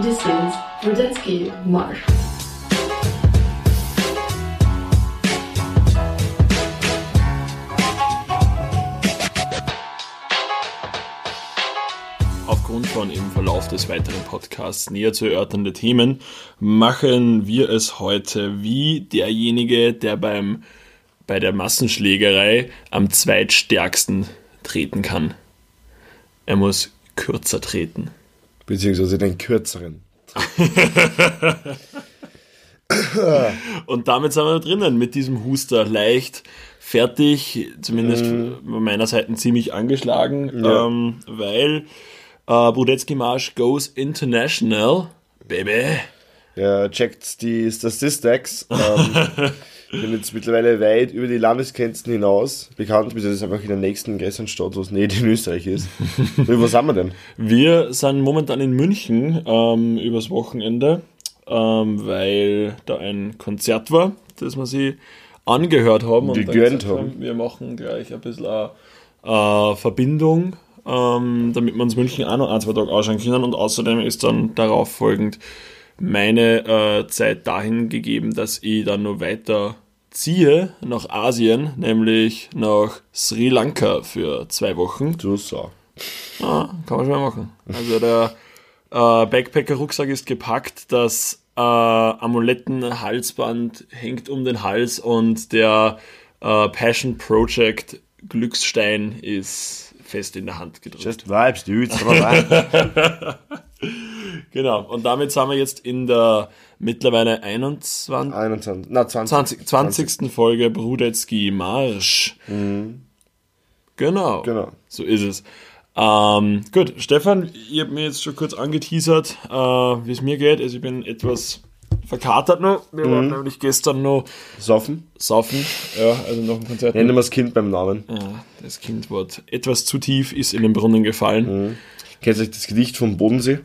Is Rudetsky Marsch. Aufgrund von im Verlauf des weiteren Podcasts näher zu erörternde Themen machen wir es heute wie derjenige, der beim, bei der Massenschlägerei am zweitstärksten treten kann. Er muss kürzer treten. Beziehungsweise den kürzeren. Und damit sind wir drinnen mit diesem Huster leicht fertig, zumindest von meiner Seite ziemlich angeschlagen, Ja. ähm, weil äh, Brudetzky Marsch goes international, baby. Ja, checkt die Statistics. Ähm, ich bin jetzt mittlerweile weit über die Landesgrenzen hinaus bekannt, bis es einfach in der nächsten größeren Stadt, was nicht in Österreich ist. Und wo sind wir denn? Wir sind momentan in München ähm, übers Wochenende, ähm, weil da ein Konzert war, das wir sie angehört haben. dann Gegönnt haben. Wir machen gleich ein bisschen eine, äh, Verbindung, ähm, damit wir uns München auch noch ein, zwei Tage anschauen können. Und außerdem ist dann darauf folgend meine äh, Zeit dahin gegeben, dass ich dann noch weiter ziehe nach Asien, nämlich nach Sri Lanka für zwei Wochen. Du so. Ah, kann man schon mal machen. Also der äh, Backpacker-Rucksack ist gepackt, das äh, Amuletten-Halsband hängt um den Hals und der äh, Passion Project Glücksstein ist fest in der Hand gedrückt. Just vibes, dudes. Genau, und damit sind wir jetzt in der mittlerweile 21, 21, na 20. 20, 20. Folge Brudetzky Marsch. Genau. Genau. So ist es. Ähm, gut, Stefan, ihr habt mir jetzt schon kurz angeteasert, äh, wie es mir geht. Also ich bin etwas verkatert noch. Wir waren nämlich gestern noch Saufen. saufen. Ja, also noch ein Konzert. Nennen wir das Kind beim Namen. Ja, das Kind wurde etwas zu tief, ist in den Brunnen gefallen. Kennt ihr das Gedicht vom Bodensee?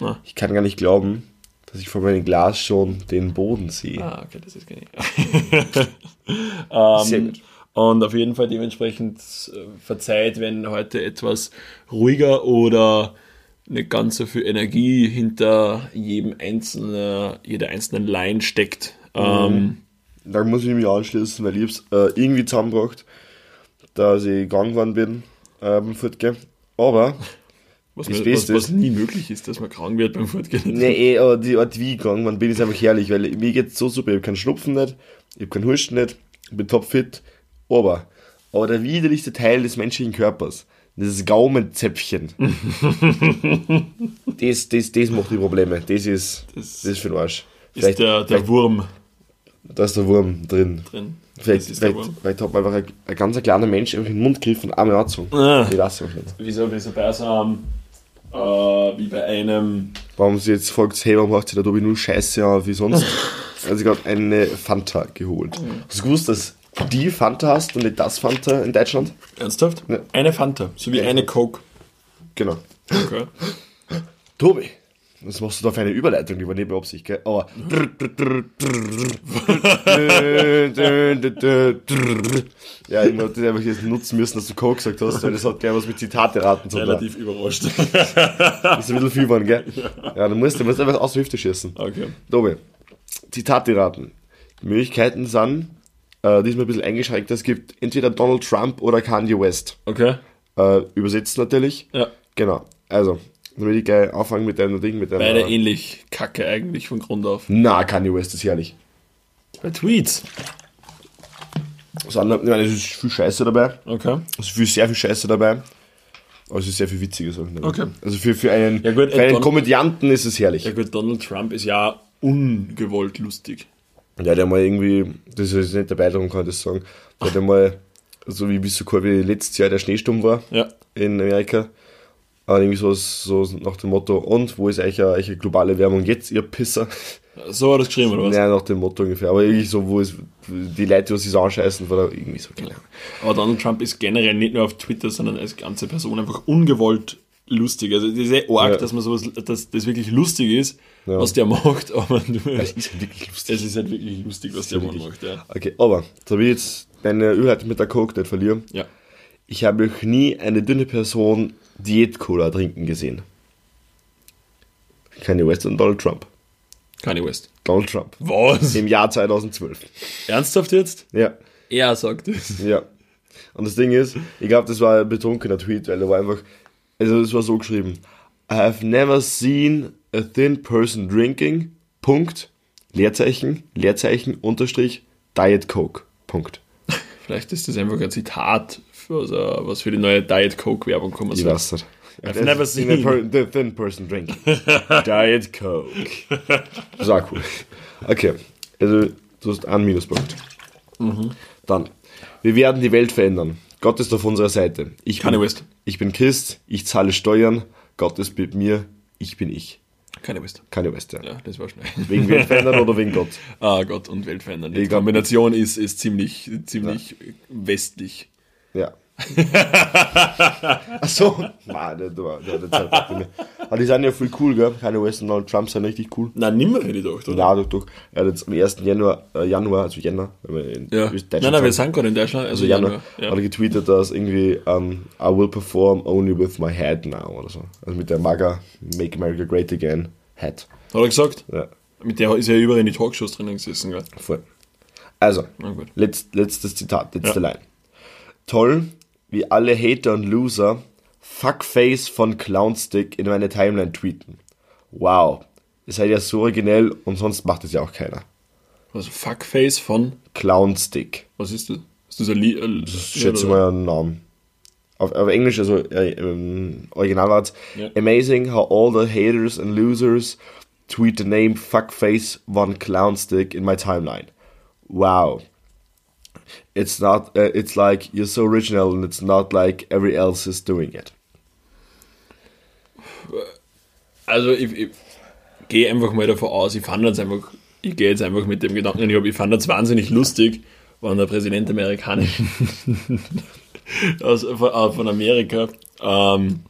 Na. Ich kann gar nicht glauben, dass ich vor meinem Glas schon den Boden sehe. Ah, okay, das ist genial. Ähm, Sehr gut. Und auf jeden Fall dementsprechend äh, verzeiht, wenn heute etwas ruhiger oder nicht ganz so viel Energie hinter jedem einzelnen, jeder einzelnen Line steckt. Ähm, Da muss ich mich anschließen, weil ich es äh, irgendwie zusammengebracht, dass ich gegangen geworden bin äh, beim. Aber, was, Das mir, Beste was, was nie möglich ist, dass man krank wird beim Fortgehen. nee, eh, aber die Art wie gegangen geworden bin, ist einfach herrlich, weil mir geht's so super. Ich hab keinen Schnupfen nicht, ich hab keinen Husten nicht, ich bin topfit. Aber, aber der widerlichste Teil des menschlichen Körpers, das Gaumenzäpfchen, das, das, das macht die Probleme. Das ist, Das das ist für den Arsch. ist der, der Wurm da ist der Wurm drin. drin. Vielleicht, vielleicht, Wurm. vielleicht hat man einfach ein, ein ganz kleiner Mensch einfach in den Mund gegriffen und einmal angezogen. Ah. Ich weiß es nicht. Wieso, wieso bei so einem, äh, wie bei einem Warum sie jetzt fragt, hey, warum macht sie da Tobi nur Scheiße an wie sonst? also ich gerade eine Fanta geholt. Hast du gewusst, dass die Fanta hast und nicht das Fanta in Deutschland? Ernsthaft? Ja. Eine Fanta, so wie eine Coke. Genau. Okay. Tobi, was machst du da für eine Überleitung? Die war nicht mit Absicht, gell? Aber. ja, ich wollte einfach jetzt nutzen müssen, dass du Coke gesagt hast, weil das hat gleich was mit Zitate raten zu tun. Relativ überrascht. Ist ein bisschen viel waren, gell? Ja, du musst, du musst einfach aus der Hüfte schießen. Okay. Tobi, Zitate raten. Die Möglichkeiten sind äh, diesmal ein bisschen eingeschränkt. Es gibt entweder Donald Trump oder Kanye West. Okay. Äh, übersetzt natürlich. Ja. Genau. Also, dann will ich gleich anfangen mit deinem Ding, mit deinem. Beide ähnlich kacke eigentlich von Grund auf. Na, Kanye West ist herrlich. Bei Tweets. Das andere, ich meine, es ist viel Scheiße dabei. Okay. Es ist viel, sehr viel Scheiße dabei. Aber es ist sehr viel witzige Sachen dabei. Okay. Also für, für einen, Ja gut, für einen Don- Komödianten ist es herrlich. Ja gut, Donald Trump ist ja ungewollt lustig. Ja, der mal irgendwie, das ist nicht der Beitrag, kann ich das sagen, der hat mal, so wie bis so cool wie letztes Jahr der Schneesturm war Ja. in Amerika, äh, irgendwie so, so nach dem Motto, und wo ist eigentlich eine, globale Wärmung jetzt, ihr Pisser? So hat er geschrieben, oder was? Ja, nach dem Motto ungefähr, aber irgendwie so, wo ist die Leute, die sich so anscheißen, oder irgendwie so, keine Ahnung. Aber Donald Trump ist generell nicht nur auf Twitter, sondern als ganze Person einfach ungewollt lustig. Also das ist sehr arg, Ja. dass man sowas, dass das wirklich lustig ist, Ja. was der macht, aber du, Das ist halt wirklich lustig. es ist halt wirklich lustig, was der Mann macht, ja. Okay, aber, da will ich jetzt meine Überleitung mit der Coke nicht verlieren. Ja. Ich habe noch nie eine dünne Person Diät-Cola trinken gesehen. Kanye West und Donald Trump. Kanye West. Donald Trump. Was? Im Jahr 2012. Ernsthaft jetzt? Ja, Er sagt es. ja. Und das Ding ist, ich glaube, das war ein betrunkener Tweet, weil er war einfach, also es war so geschrieben, I have never seen a thin person drinking, Punkt, Leerzeichen, Leerzeichen, Unterstrich, Diet Coke, Punkt. Vielleicht ist das einfach ein Zitat, für, also, was für die neue Diet Coke Werbung kommen Ich soll. weiß nicht. I've never seen- a per, the thin person drinking. Diet Coke. Das war cool. Okay, also du hast einen Minuspunkt. Mhm. Dann, wir werden die Welt verändern. Gott ist auf unserer Seite. Ich Kanye bin, West. Ich bin Christ, ich zahle Steuern, Gott ist mit mir, ich bin ich. Kanye West. Kanye West, ja. Ja, das war schnell. Wegen Welt verändern oder wegen Gott? Ah, Gott und Welt verändern. Die Ich Kombination ist, ist ziemlich, ziemlich westlich. Ja. Achso. Mann, der, der, der, Zeit bei mir. Aber die sind ja voll cool, gell? Kanye West und Donald Trump sind richtig cool. Nein, nimmer hätte ich gedacht, oder? Ja, doch, doch. Er hat jetzt am 1. Januar, äh, Januar also Jänner, wenn wir in Ja. Deutschland Nein, nein, wir sagen, sind gerade in Deutschland. also Also, Januar, Januar. hat er getweetet, dass irgendwie, um, I will perform only with my head now oder so. Also mit der MAGA, Make America Great Again, Head. Hat er gesagt? Ja, Mit der ist er überall in die Talkshows drinnen gesessen, gell? voll. Also, letzt, letztes Zitat, letzte Ja. Line. Toll, wie alle Hater und Loser Fuckface von Clownstick in meine Timeline tweeten. Wow, ihr seid ja so originell und sonst macht es ja auch keiner. Also Fuckface von, Clownstick. was ist das? Ist das ein Lied? Äh, Ich schätze mal einen Namen. Auf, auf Englisch, also äh, im Originalwort. Ja. Amazing how all the haters and losers tweet the name Fuckface Von Clownstick in my timeline. Wow. It's not, uh, it's like you're so original and it's not like every else is doing it. Also ich, ich gehe einfach mal davon aus, ich fand das einfach, ich gehe jetzt einfach mit dem Gedanken, ich, ich fand das wahnsinnig lustig, wenn der Präsident amerikanischen aus, äh, von Amerika ähm,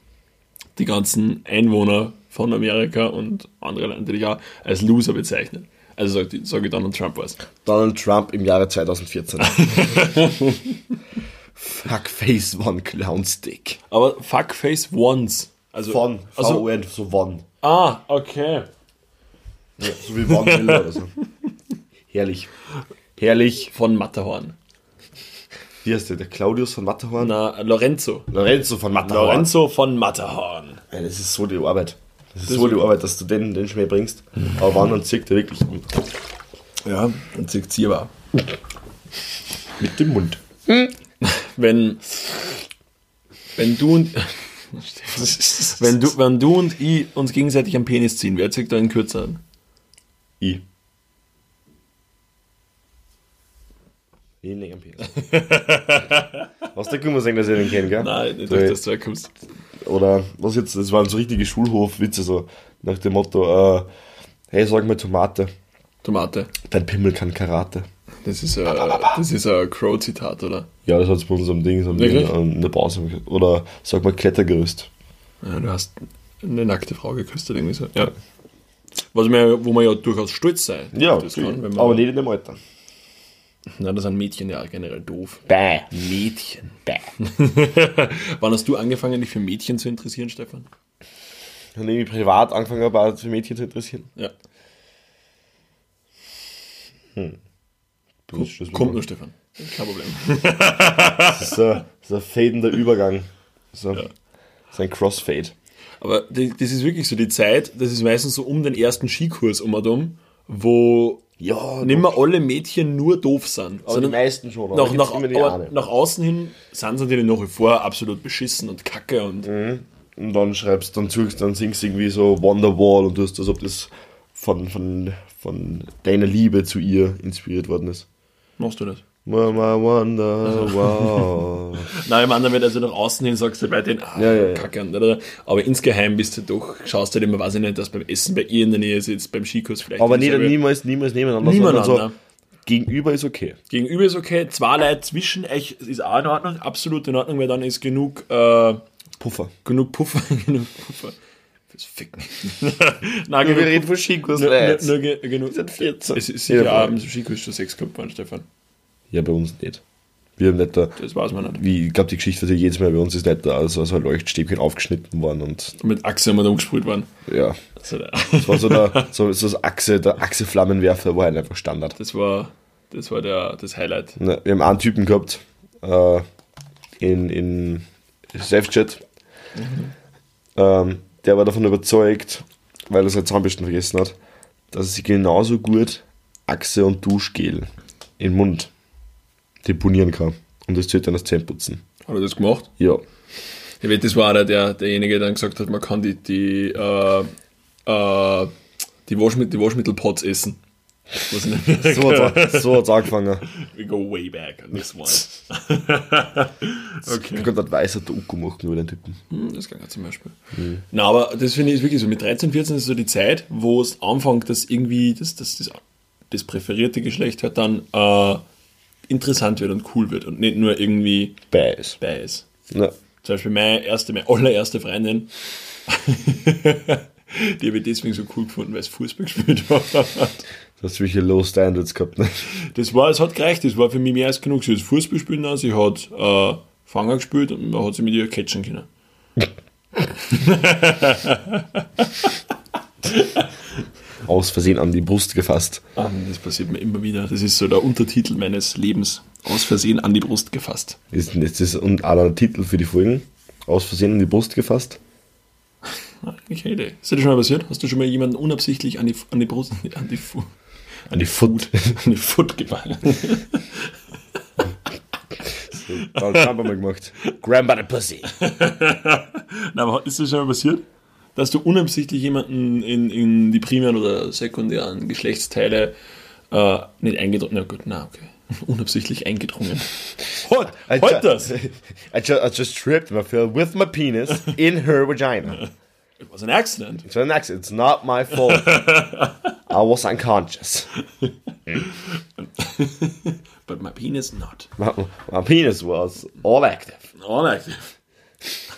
die ganzen Einwohner von Amerika und andere Länder natürlich auch als Loser bezeichnet. Also sage sag ich Donald Trump was. Donald Trump im Jahre 2014. Fuckface Von Clownstick. Aber Fuckface once. Also, Von, also, V-O-N, so Von. ah, okay. Ja, so wie Von Miller oder so. Herrlich. Herrlich. Von Matterhorn. Wie heißt der? Der Claudius von Matterhorn? Na, Lorenzo. Lorenzo von Matterhorn. Lorenzo von Matterhorn. Ja, das ist so die Arbeit. Das ist so die Arbeit, dass du den, den Schmäh bringst. Aber wann dann zirkt er wirklich Ja, dann zieht sie aber. mit dem Mund. Wenn, wenn du und wenn du, wenn du und ich uns gegenseitig am Penis ziehen, wer zieht da einen kürzeren? I. Ich nicht am Penis. Was der Kummer sagen, dass ihr den kennt, gell? Nein, nicht So, durch das du kommst. Oder was jetzt, das waren so richtige Schulhofwitze, so nach dem Motto, äh, hey, sag mal Tomate, Tomate. dein Pimmel kann Karate. Das ist, äh, das ist ein Crow-Zitat, oder? Ja, das hat es bei unserem Ding so in, der Pause. Oder sag mal Klettergerüst. Ja, du hast eine nackte Frau geküsst, oder irgendwie so. Ja. Was man, wo man ja durchaus stolz sein Ja, kann, aber nicht in dem Alter. Na, das sind Mädchen ja generell doof. Bäh. Mädchen. Bäh. Wann hast du angefangen, dich für Mädchen zu interessieren, Stefan? Und irgendwie privat angefangen habe, auch für Mädchen zu interessieren. Ja. Das ist, Kommt nur, Stefan. Kein Problem. das ist, ein, das ist ein fadender Übergang. So, Das ist ein Crossfade. Aber das ist wirklich so die Zeit, das ist meistens so um den ersten Skikurs um und um, wo Ja, nicht mehr alle Mädchen nur doof sind. aber die meisten schon. nach, nach, aber nach außen hin sind sie natürlich nach wie vor absolut beschissen und kacke und Und dann schreibst, dann suchst, dann singst du irgendwie so Wonderwall und tust, als ob das von, von, von deiner Liebe zu ihr inspiriert worden ist. machst du das. Mama Wonderwall. Nein, im anderen wird also nach außen hin sagst du bei denen, ah, Ja, ja, ja. kacke und da, da. aber insgeheim bist du doch, schaust du halt immer, weiß ich nicht, dass beim Essen bei ihr in der Nähe sitzt, beim Skikurs vielleicht. aber nicht, niemals, niemals nebeneinander. Sondern So, gegenüber ist okay. Gegenüber ist okay, zwei Leute zwischen euch ist auch in Ordnung, absolut in Ordnung, weil dann ist genug, äh, Puffer. genug Puffer, genug Puffer fürs Ficken. Nein, Wir genug reden von Skikurs, nur, nur, nur, ge- genug. sind 14. Es ist Ja, sicher abends Skikurs schon Sex gehabt worden, Stefan. Ja, bei uns nicht. Wir haben nicht da, Das weiß man nicht. wie, ich glaube, die Geschichte ja jedes Mal bei uns ist nicht da, also so ein Leuchtstäbchen aufgeschnitten worden und Mit Achse haben wir da umgesprüht worden. ja. Also, Das war so der, so, so das Achse, der Achse-Flammenwerfer war halt einfach Standard. das war, das, war der, das Highlight. Ne, Wir haben einen Typen gehabt, äh, in, in Selfchat, ähm, der war davon überzeugt, weil er seine Zahnbürsten vergessen hat, dass er sich genauso gut Achse und Duschgel im Mund deponieren kann. Und das zählt dann als Zähneputzen. Hat er das gemacht? Ja. Ich weiß, das war einer, der, derjenige, der dann gesagt hat, man kann die, die, äh, äh, die, Waschmittel, die Waschmittelpots essen. Was So hat es so hat's angefangen. We go way back on this one. Ich okay. könnte ein weißer Doku machen über den Typen. Das kann ja zum Beispiel. Na, aber das finde ich wirklich so. Mit 13, 14 ist so die Zeit, wo es anfängt, dass irgendwie das, das, das, das präferierte Geschlecht halt dann äh, interessant wird und cool wird und nicht nur irgendwie bei ist. Ne. Zum Beispiel meine erste, meine allererste Freundin, die habe ich deswegen so cool gefunden, weil es Fußball gespielt hat. Du hast welche Low Standards gehabt. Ne? Das war, es hat gereicht, das war für mich mehr als genug. Sie hat Fußball spielen lassen, sie hat äh, Fanger gespielt und man hat sie mit ihr catchen können. Aus Versehen an die Brust gefasst. Ah, Das passiert mir immer wieder. Das ist so der Untertitel meines Lebens. Aus Versehen an die Brust gefasst. Ist, das ist und auch der Titel für die Folgen. Aus Versehen an die Brust gefasst. Ah, eine Idee. Ist dir das schon mal passiert? Hast du schon mal jemanden unabsichtlich an die, an die Brust, an die, Fu, An die Foot. an die Foot gefangen? Dann haben wir mal gemacht. By the pussy. Na, aber ist das schon mal passiert? Dass du unabsichtlich jemanden in, in die primären oder sekundären Geschlechtsteile äh, nicht eingedrungen Na gut, na okay. Unabsichtlich eingedrungen. Heute, ju- das. I, ju I just tripped myself with my penis in her vagina. It was an accident. So next, it's not my fault. I was unconscious. But my penis not. My, my penis was all active. Unactive. Na,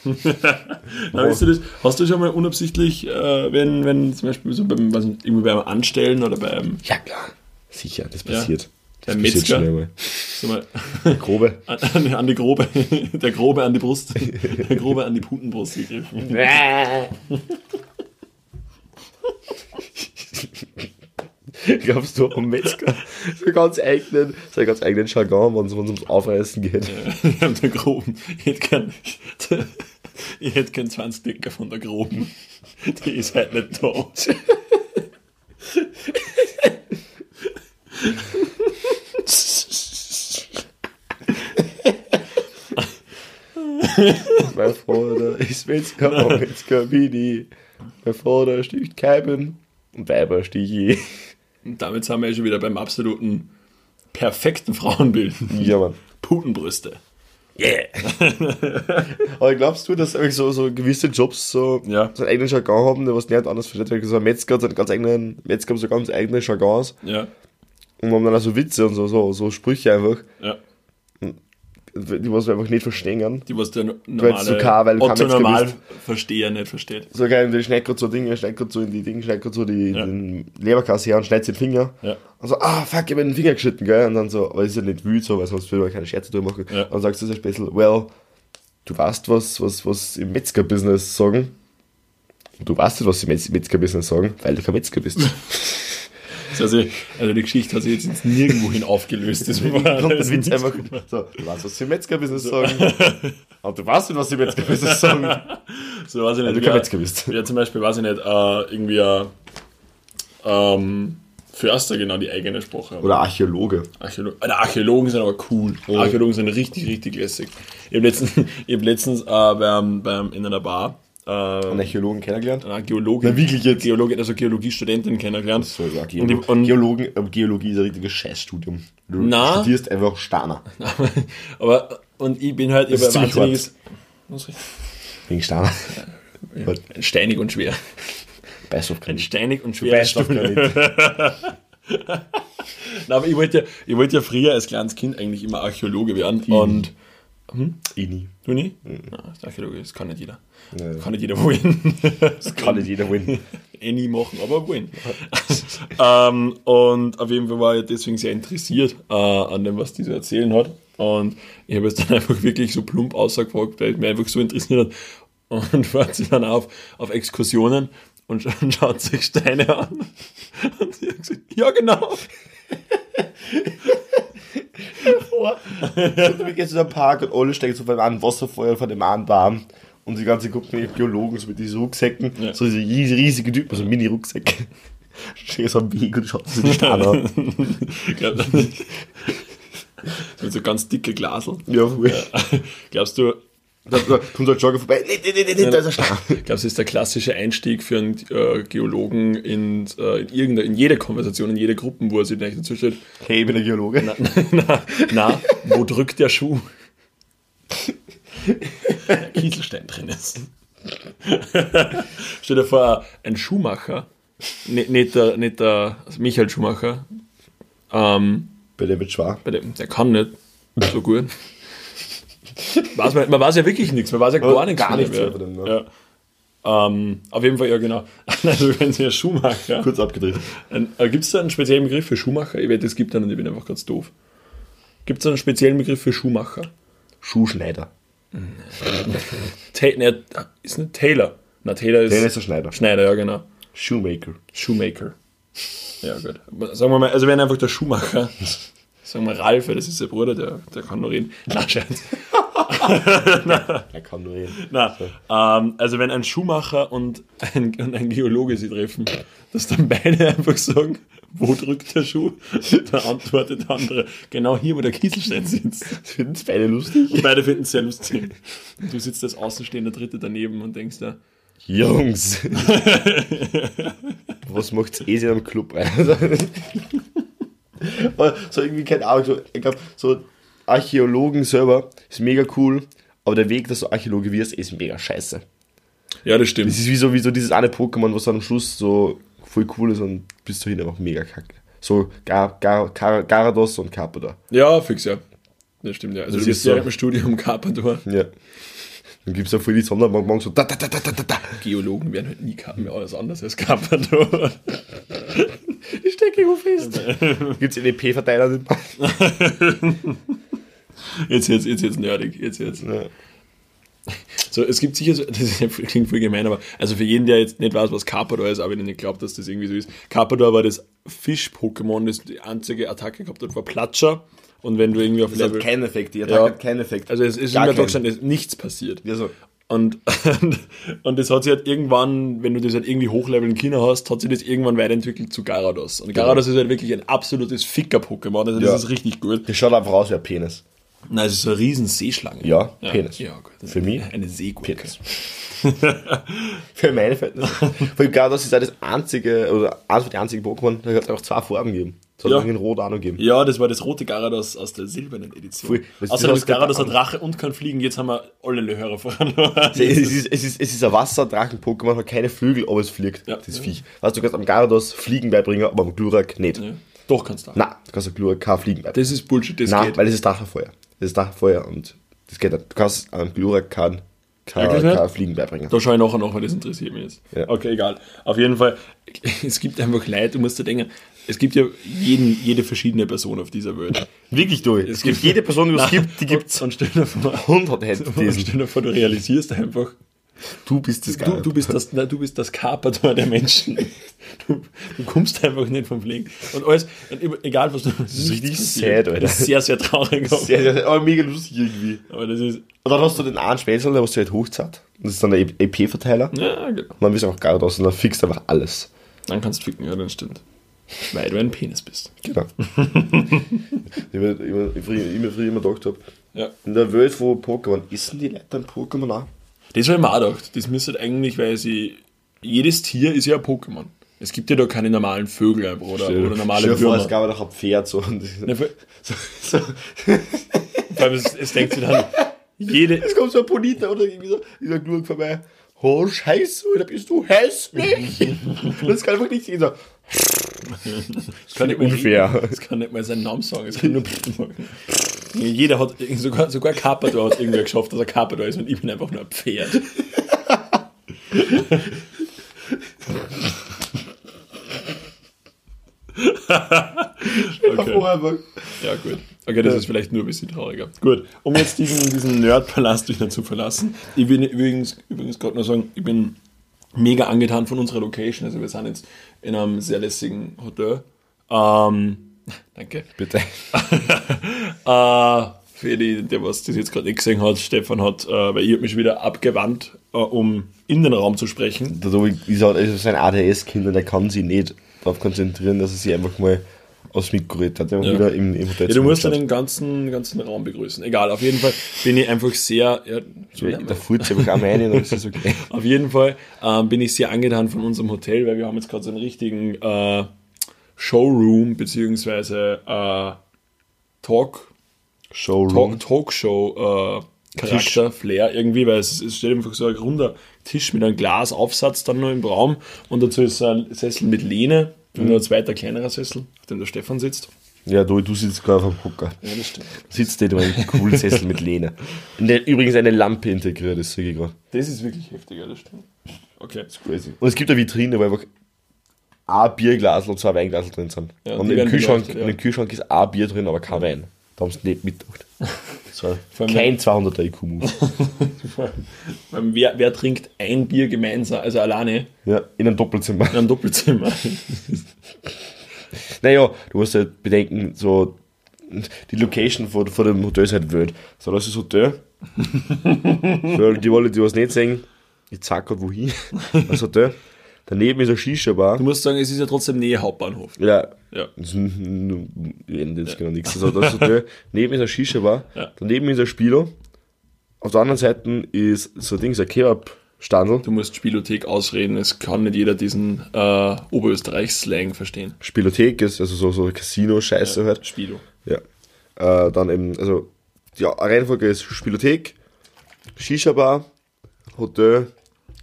weißt du das, hast du schon mal unabsichtlich, äh, wenn, wenn zum Beispiel so beim, was, irgendwie beim Anstellen oder beim, Ja, klar. Sicher, das Ja. passiert. Das Beim passiert Metzger? schnell mal. mal, Grobe. an, an, an die Grobe, der Grobe an die Brust, der Grobe an die Putenbrust gegriffen. Glaubst du, am Metzger so ganz eigenen, so ganz eigenen Jargon, wenn es ums Aufreißen geht? Hab der Groben, ich hätte gern, ich hätte gern 20 Dicker von der Groben. Die ist halt nicht da. Mein Vater ist Metzger, am Metzger bin ich. Mein Vater sticht Keiben und Weiber stich ich. Und damit sind wir ja schon wieder beim absoluten perfekten Frauenbild. Ja, Mann. Putenbrüste. Yeah. Aber glaubst du, dass irgendwie so, so gewisse Jobs so, Ja. so einen eigenen Jargon haben, der was nicht anders versteht? Weil So ein Metzger hat so einen ganz eigenen, Metzger haben so ganz eigene Jargons Ja, und haben dann auch so Witze und so, so, so Sprüche einfach, ja. Die was wir einfach nicht verstehen kann. Die, was der normale so kein, weil Otto normal. Versteher nicht versteht. So geil, der schneidet gerade so Dinge, schneidet gerade so in die Dinge, schneidet gerade so die, Ja. den Leberkasse her und schneidet den Finger. Ja. Und so, ah, fuck, ich hab den Finger geschnitten, gell? Und dann so, aber ist ja nicht wütend, so, weil sonst würde man keine Scherze drüber machen. Ja. Und dann sagst du so ein bisschen, well, du weißt was, was, was im Metzger-Business sagen. Und du weißt nicht, was im Metz Metzger-Business sagen, weil du kein Metzger bist. Also, also die Geschichte hat sich jetzt nirgendwo hin aufgelöst. Das Und der Witz einfach, so, du weißt, was sie im Metzger-Business sagen. Und du weißt nicht, was sie im Metzger-Business sagen, So weiß ich nicht. du kein Metzger bist. Ja, zum Beispiel, weiß ich nicht, äh, irgendwie ein ähm, Förster genau die eigene Sprache haben. Oder Archäologe. Archäolo Alter, Archäologen sind aber cool. Archäologen sind richtig, richtig lässig. Ich habe letztens, ich hab letztens äh, beim, beim, in einer Bar äh, Einen Archäologen kennengelernt. eine Geologin, Na, wirklich jetzt? Geologin, also Geologiestudentin kennengelernt. So, ja, und, Geolo die, und, Geologen, äh, Geologie ist ein richtiges Scheißstudium. Du Na? studierst einfach Steiner. aber, und ich bin halt über wahnsinniges. Wegen Steiner. das? Steinig und schwer. Beißt auf keinen Steinig und schwer. Beißt auf Na, aber ich wollte ja, ich wollte ja früher als kleines Kind eigentlich immer Archäologe werden. Und Ini. du nie? Na, das Archäologe, das kann nicht jeder. Ja. Kann nicht jeder wollen. Das Kann nicht jeder win. nie machen, aber wollen. ähm, und auf jeden Fall war ich deswegen sehr interessiert äh, an dem, was die so erzählen hat. Und ich habe es dann einfach wirklich so plump ausgefragt, weil es mich einfach so interessiert hat. Und fährt sie dann auf, auf Exkursionen und scha- und schaut sich Steine an. Und sie hat gesagt, ja genau. vor. Wir gehen zu einem Park und alle steigen so von einem Wasserfeuer von dem einen Baum. Und die ganze Gruppe mit Biologen, so mit diesen Rucksäcken, Ja. so diese riesige, riesige Typen, so Mini-Rucksäcke. Stehen so am Weg und schauen sich die Steine an. Glaub- so mit so ganz dicke Glasel. Ja, voll. Glaubst du, Da, kommt so ein Jogger vorbei. Nee, nee, nee, nee, da ist ein Stein. glaubst du, das ist der klassische Einstieg für einen äh, Geologen in, äh, in, irgendeine, in jede Konversation, in jede Gruppen, wo er sich nicht dazu stellt? Hey, ich bin der Geologe. Na, na, na, wo drückt der Schuh? Kieselstein drin ist. Stell dir vor, ein Schuhmacher, nicht, nicht, der, nicht der also Michael Schumacher, ähm, Bei der wird schwer. bei dem, der kann nicht so gut. Weiß man, man weiß ja wirklich nichts, man weiß ja gar Ja, nichts gar nichts dem, von dem, ja. ja. Ähm, auf jeden Fall, ja genau. Also wenn Sie ein Schuhmacher. Kurz abgedreht. Äh, Gibt es da einen speziellen Begriff für Schuhmacher? Ich wette, es gibt einen und ich bin einfach ganz doof. Gibt es da einen speziellen Begriff für Schuhmacher? Schuhschneider. Ne, ist nicht Taylor. Na, Taylor ist, Der ist der Schneider. Schneider, ja genau. Shoemaker. Shoemaker. Ja, gut. Sagen wir mal, also wenn einfach der Schuhmacher, sagen wir Ralf, das ist der Bruder, der, der kann nur reden. Na, Scherz. Er kann nur reden. Na, ähm, also wenn ein Schuhmacher und ein, und ein Geologe sich treffen, dass dann beide einfach sagen, wo drückt der Schuh? Dann antwortet der andere, genau hier, wo der Kieselstein sitzt. Finden es beide lustig? Und beide finden es sehr lustig. Und du sitzt als außenstehender Dritte daneben und denkst da, Jungs. Was macht's eh in einem Club rein? Aber so irgendwie, keine Ahnung, so, ich glaube, so Archäologen selber ist mega cool, aber der Weg, dass du Archäologe wirst, ist mega scheiße. ja, das stimmt. Das ist wie so, wie so dieses eine Pokémon, was dann am Schluss so voll cool ist und bis dahin einfach mega kacke. So Gar, Gar, Gar, Garados und Carpador. Ja, fix, ja. Das stimmt, ja. Also Das du ist bist ja im Studium Carpador. Ja. Dann gibt's ja voll die Sonderbank, so da, da, da, da, da, da. Geologen werden halt nie mehr alles anders als Carpador. Ich stecke irgendwo fest. Gibt's NEP-Verteiler nicht mehr? Jetzt, jetzt, jetzt, jetzt nerdig. Jetzt, jetzt. Ja. So, es gibt sicher, so, das klingt voll gemein, aber also für jeden, der jetzt nicht weiß, was Carpador ist, aber ich nicht glaubt, dass das irgendwie so ist. Carpador war das Fisch-Pokémon, das die einzige Attacke gehabt hat, war Platscher. Und wenn du irgendwie auf Das hat Level. keinen Effekt, die Ja. Attacke hat keinen Effekt. Also es ist Gar immer doch keinen. schon ist nichts passiert. Ja, so. Und, und, und das hat sich halt irgendwann, wenn du das halt irgendwie hochleveln in China hast, hat sich das irgendwann weiterentwickelt zu Garados. Und Garados ist halt wirklich ein absolutes Ficker-Pokémon. Also das Ja. ist richtig gut. Das schaut einfach aus wie ein Penis. Nein, es ist so eine riesen Seeschlange. Ja, Penis. Ja, gut. Für mich? Eine Seegurke. Penis. Für meine Verhältnisse. Weil Garados ist auch das einzige, oder eines der einzigen Pokémon, da hat es einfach zwei Farben gegeben. Es hat Ja. ja. in Rot auch noch gegeben. Ja, das war das rote Garados aus der silbernen Edition. Voll. Das- Außerdem das Garados hast hat du Rache und kann fliegen. Jetzt haben wir alle Hörer verloren. Es ist, es ist, es ist ein Wasserdrachen-Pokémon, hat keine Flügel, aber es fliegt. Ja. Das Viech. Weißt du, du kannst am Garados Fliegen beibringen, aber am Glurak nicht. Ja. Doch, kannst du. Nein, du kannst am Glurak kein Fliegen beibringen. Das ist Bullshit, das Nein, geht. weil das ist Drachenfeuer. Das ist Drachenfeuer und das geht nicht. Du kannst am Glurak nicht? kein Fliegen beibringen. Da schaue ich nachher nach, weil das interessiert mich jetzt. Ja. Okay, egal. Auf jeden Fall, es gibt einfach Leute, du musst dir denken, es gibt ja jeden, jede verschiedene Person auf dieser Welt. Wirklich durch. Es gibt jede Person, die es gibt, die gibt Und stell dir vor, 100 Hände und stell dir vor, du realisierst einfach, Du bist das du, Geile. du, bist das, nein, du bist das Carpador der Menschen. Du, du kommst einfach nicht vom Fliegen. Und alles, immer- egal was du. Das ist richtig sad, Alter. Sehr, sehr traurig. sehr, sehr, aber mega lustig irgendwie. Aber das ist. Und dann hast du den einen Spätzle, der was du halt hochzahlt. Das ist dann der EP-Verteiler. Ja, genau. Und dann bist du einfach Garados und dann fixt einfach alles. Dann kannst du ficken, ja, das stimmt. Weil du ein Penis bist. Genau. ich ich mir früher immer gedacht habe, Ja. in der Welt von Pokémon, essen die Leute ein Pokémon auch? Das habe ich mir auch gedacht. Das müsste eigentlich, weil sie. Jedes Tier ist ja ein Pokémon. Es gibt ja da keine normalen Vögel einfach oder, oder Stell normale dir vor, es gab doch ein Pferd so. Und Ja, so, so. vor allem, es, es denkt sich dann, jede, Es kommt so ein Politer oder irgendwie so, dieser Glurk vorbei. Oh, Scheiße, da bist du hässlich. das kann einfach nicht sehen. So. Das kann nicht mal unfair. Das kann nicht mal seinen Namen sagen. Es kann nur. Jeder hat, sogar, sogar Carpador hat irgendwie geschafft, dass er Carpador ist und ich bin einfach nur ein Pferd. Okay. Ja, gut. Okay, das ist vielleicht nur ein bisschen trauriger. Gut, um jetzt diesen, diesen Nerdpalast wieder zu verlassen. Ich will übrigens, übrigens gerade noch sagen, ich bin mega angetan von unserer Location. Also wir sind jetzt in einem sehr lässigen Hotel. Ähm, danke. Bitte. Äh, für die, der was das jetzt gerade nicht gesehen hat, Stefan hat, äh, weil ich mich wieder abgewandt, äh, um in den Raum zu sprechen. Der Tobi ist halt also sein ADS-Kind und er kann sich nicht darauf konzentrieren, dass er sich einfach mal aufs Mikro redet. Hat er Ja. wieder im, im Hotel Ja, du musst zugeschaut. den ganzen, ganzen Raum begrüßen. Egal, auf jeden Fall bin ich einfach sehr, ja, so Ja, Da furzt einfach auch mal rein und dann ist das okay. Auf jeden Fall ähm, bin ich sehr angetan von unserem Hotel, weil wir haben jetzt gerade so einen richtigen äh, Showroom beziehungsweise äh, Talk, Showroom. Talk Talkshow äh, Charakter, Flair irgendwie, weil es, es steht einfach so ein runder Tisch mit einem Glasaufsatz dann noch im Raum und dazu ist ein Sessel mit Lehne und noch ein zweiter kleinerer Sessel, auf dem der Stefan sitzt. Ja, du, du sitzt gerade auf dem Hocker. Ja, das stimmt. Sitzt nicht in einem coolen Sessel mit Lehne. In der übrigens eine Lampe integriert ist, sage ich gerade. Das ist wirklich heftig, ja, das stimmt. Okay. Crazy. Und es gibt eine Vitrine, wo einfach ein Bierglas und zwei Weinglas drin sind. Ja, und im Kühlschrank, ja. im Kühlschrank ist ein Bier drin, aber kein Wein. Da haben sie nicht mitgedacht. Kein 200er IQ-Move. Wer, wer trinkt ein Bier gemeinsam, also alleine, ja, in einem Doppelzimmer. in einem Doppelzimmer? Naja, du musst halt bedenken, so die Location vor, vor dem Hotel ist halt wild. So, das ist das Hotel. Für die Wolle, die was nicht sehen, ich zeig grad wohin. Das Hotel. Daneben ist eine Shisha-Bar. Du musst sagen, es ist ja trotzdem Nähe Hauptbahnhof. Ja, Ja. das ist jetzt genau nichts. Also das Hotel. Neben ist eine Shisha-Bar. Ja. Daneben ist ein Spilo. Auf der anderen Seite ist so ein Ding, so ein Kebab-Standel. Du musst Spielothek ausreden, es kann nicht jeder diesen äh, Oberösterreich-Slang verstehen. Spielothek ist also so, so Casino-Scheiße halt. Spilo. Ja. Äh, dann eben, also die Reihenfolge ist Spielothek, Shisha-Bar, Hotel,